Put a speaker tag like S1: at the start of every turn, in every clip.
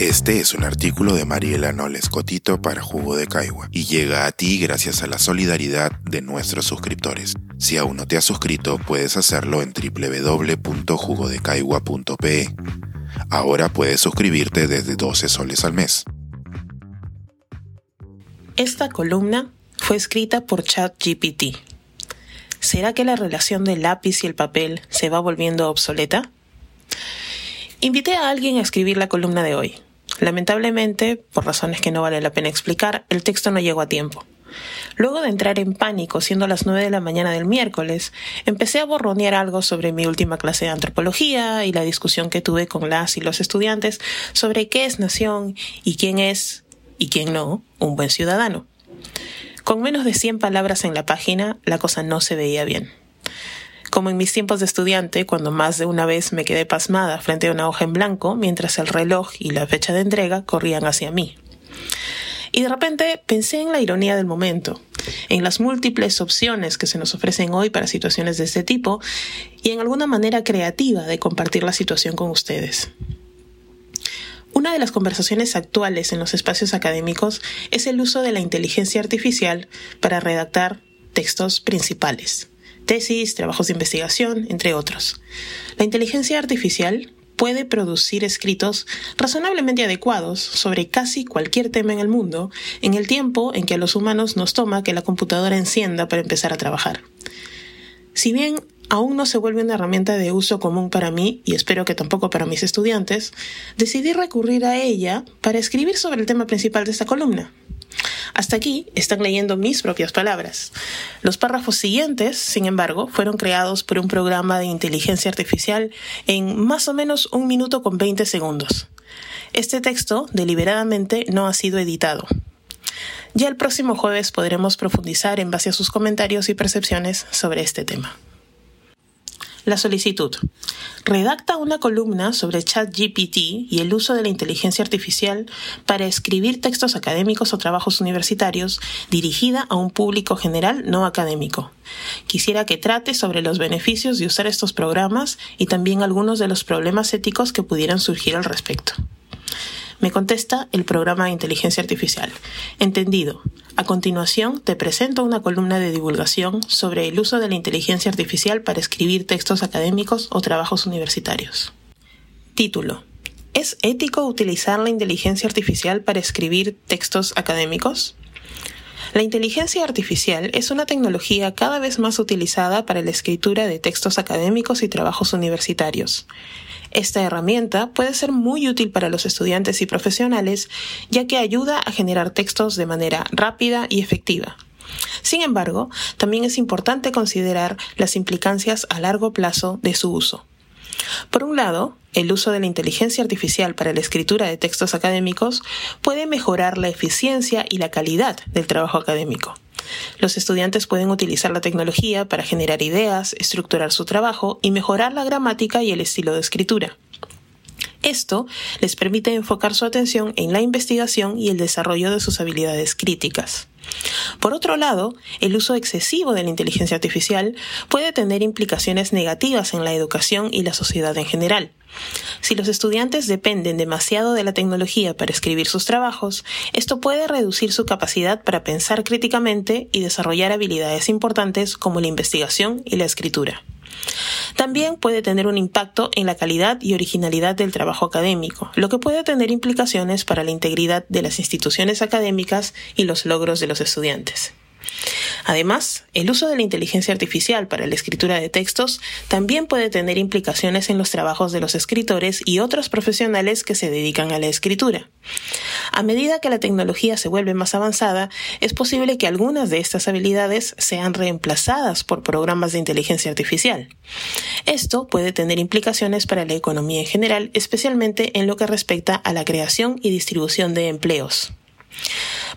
S1: Este es un artículo de Mariela Noles Cotito para Jugo de Caigua y llega a ti gracias a la solidaridad de nuestros suscriptores. Si aún no te has suscrito, puedes hacerlo en www.jugodecaigua.pe. Ahora puedes suscribirte desde 12 soles al mes.
S2: Esta columna fue escrita por ChatGPT. ¿Será que la relación del lápiz y el papel se va volviendo obsoleta? Invité a alguien a escribir la columna de hoy. Lamentablemente, por razones que no vale la pena explicar, el texto no llegó a tiempo. Luego de entrar en pánico, siendo las nueve de la mañana del miércoles, empecé a borronear algo sobre mi última clase de antropología y la discusión que tuve con las y los estudiantes sobre qué es nación y quién es, y quién no, un buen ciudadano. Con menos de 100 palabras en la página, la cosa no se veía bien como en mis tiempos de estudiante, cuando más de una vez me quedé pasmada frente a una hoja en blanco mientras el reloj y la fecha de entrega corrían hacia mí. Y de repente pensé en la ironía del momento, en las múltiples opciones que se nos ofrecen hoy para situaciones de este tipo y en alguna manera creativa de compartir la situación con ustedes. Una de las conversaciones actuales en los espacios académicos es el uso de la inteligencia artificial para redactar textos principales tesis, trabajos de investigación, entre otros. La inteligencia artificial puede producir escritos razonablemente adecuados sobre casi cualquier tema en el mundo en el tiempo en que a los humanos nos toma que la computadora encienda para empezar a trabajar. Si bien aún no se vuelve una herramienta de uso común para mí, y espero que tampoco para mis estudiantes, decidí recurrir a ella para escribir sobre el tema principal de esta columna, hasta aquí están leyendo mis propias palabras. Los párrafos siguientes, sin embargo, fueron creados por un programa de inteligencia artificial en más o menos un minuto con 20 segundos. Este texto deliberadamente no ha sido editado. Ya el próximo jueves podremos profundizar en base a sus comentarios y percepciones sobre este tema. La solicitud. Redacta una columna sobre ChatGPT y el uso de la inteligencia artificial para escribir textos académicos o trabajos universitarios dirigida a un público general no académico. Quisiera que trate sobre los beneficios de usar estos programas y también algunos de los problemas éticos que pudieran surgir al respecto. Me contesta el programa de inteligencia artificial. Entendido. A continuación, te presento una columna de divulgación sobre el uso de la inteligencia artificial para escribir textos académicos o trabajos universitarios. Título. ¿Es ético utilizar la inteligencia artificial para escribir textos académicos? La inteligencia artificial es una tecnología cada vez más utilizada para la escritura de textos académicos y trabajos universitarios. Esta herramienta puede ser muy útil para los estudiantes y profesionales ya que ayuda a generar textos de manera rápida y efectiva. Sin embargo, también es importante considerar las implicancias a largo plazo de su uso. Por un lado, el uso de la inteligencia artificial para la escritura de textos académicos puede mejorar la eficiencia y la calidad del trabajo académico. Los estudiantes pueden utilizar la tecnología para generar ideas, estructurar su trabajo y mejorar la gramática y el estilo de escritura. Esto les permite enfocar su atención en la investigación y el desarrollo de sus habilidades críticas. Por otro lado, el uso excesivo de la inteligencia artificial puede tener implicaciones negativas en la educación y la sociedad en general. Si los estudiantes dependen demasiado de la tecnología para escribir sus trabajos, esto puede reducir su capacidad para pensar críticamente y desarrollar habilidades importantes como la investigación y la escritura. También puede tener un impacto en la calidad y originalidad del trabajo académico, lo que puede tener implicaciones para la integridad de las instituciones académicas y los logros de los estudiantes. Además, el uso de la inteligencia artificial para la escritura de textos también puede tener implicaciones en los trabajos de los escritores y otros profesionales que se dedican a la escritura. A medida que la tecnología se vuelve más avanzada, es posible que algunas de estas habilidades sean reemplazadas por programas de inteligencia artificial. Esto puede tener implicaciones para la economía en general, especialmente en lo que respecta a la creación y distribución de empleos.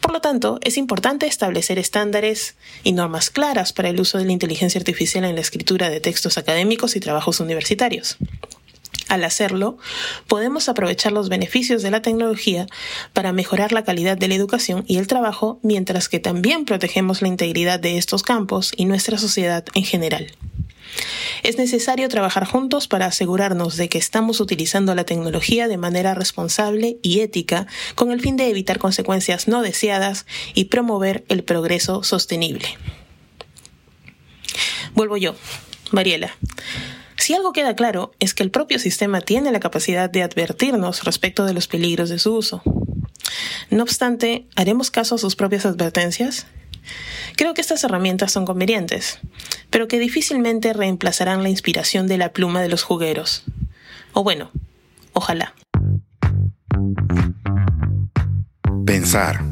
S2: Por lo tanto, es importante establecer estándares y normas claras para el uso de la inteligencia artificial en la escritura de textos académicos y trabajos universitarios. Al hacerlo, podemos aprovechar los beneficios de la tecnología para mejorar la calidad de la educación y el trabajo, mientras que también protegemos la integridad de estos campos y nuestra sociedad en general. Es necesario trabajar juntos para asegurarnos de que estamos utilizando la tecnología de manera responsable y ética con el fin de evitar consecuencias no deseadas y promover el progreso sostenible. Vuelvo yo, Mariela. Si algo queda claro es que el propio sistema tiene la capacidad de advertirnos respecto de los peligros de su uso. No obstante, ¿haremos caso a sus propias advertencias? Creo que estas herramientas son convenientes, pero que difícilmente reemplazarán la inspiración de la pluma de los jugueros. O bueno, ojalá.
S1: Pensar,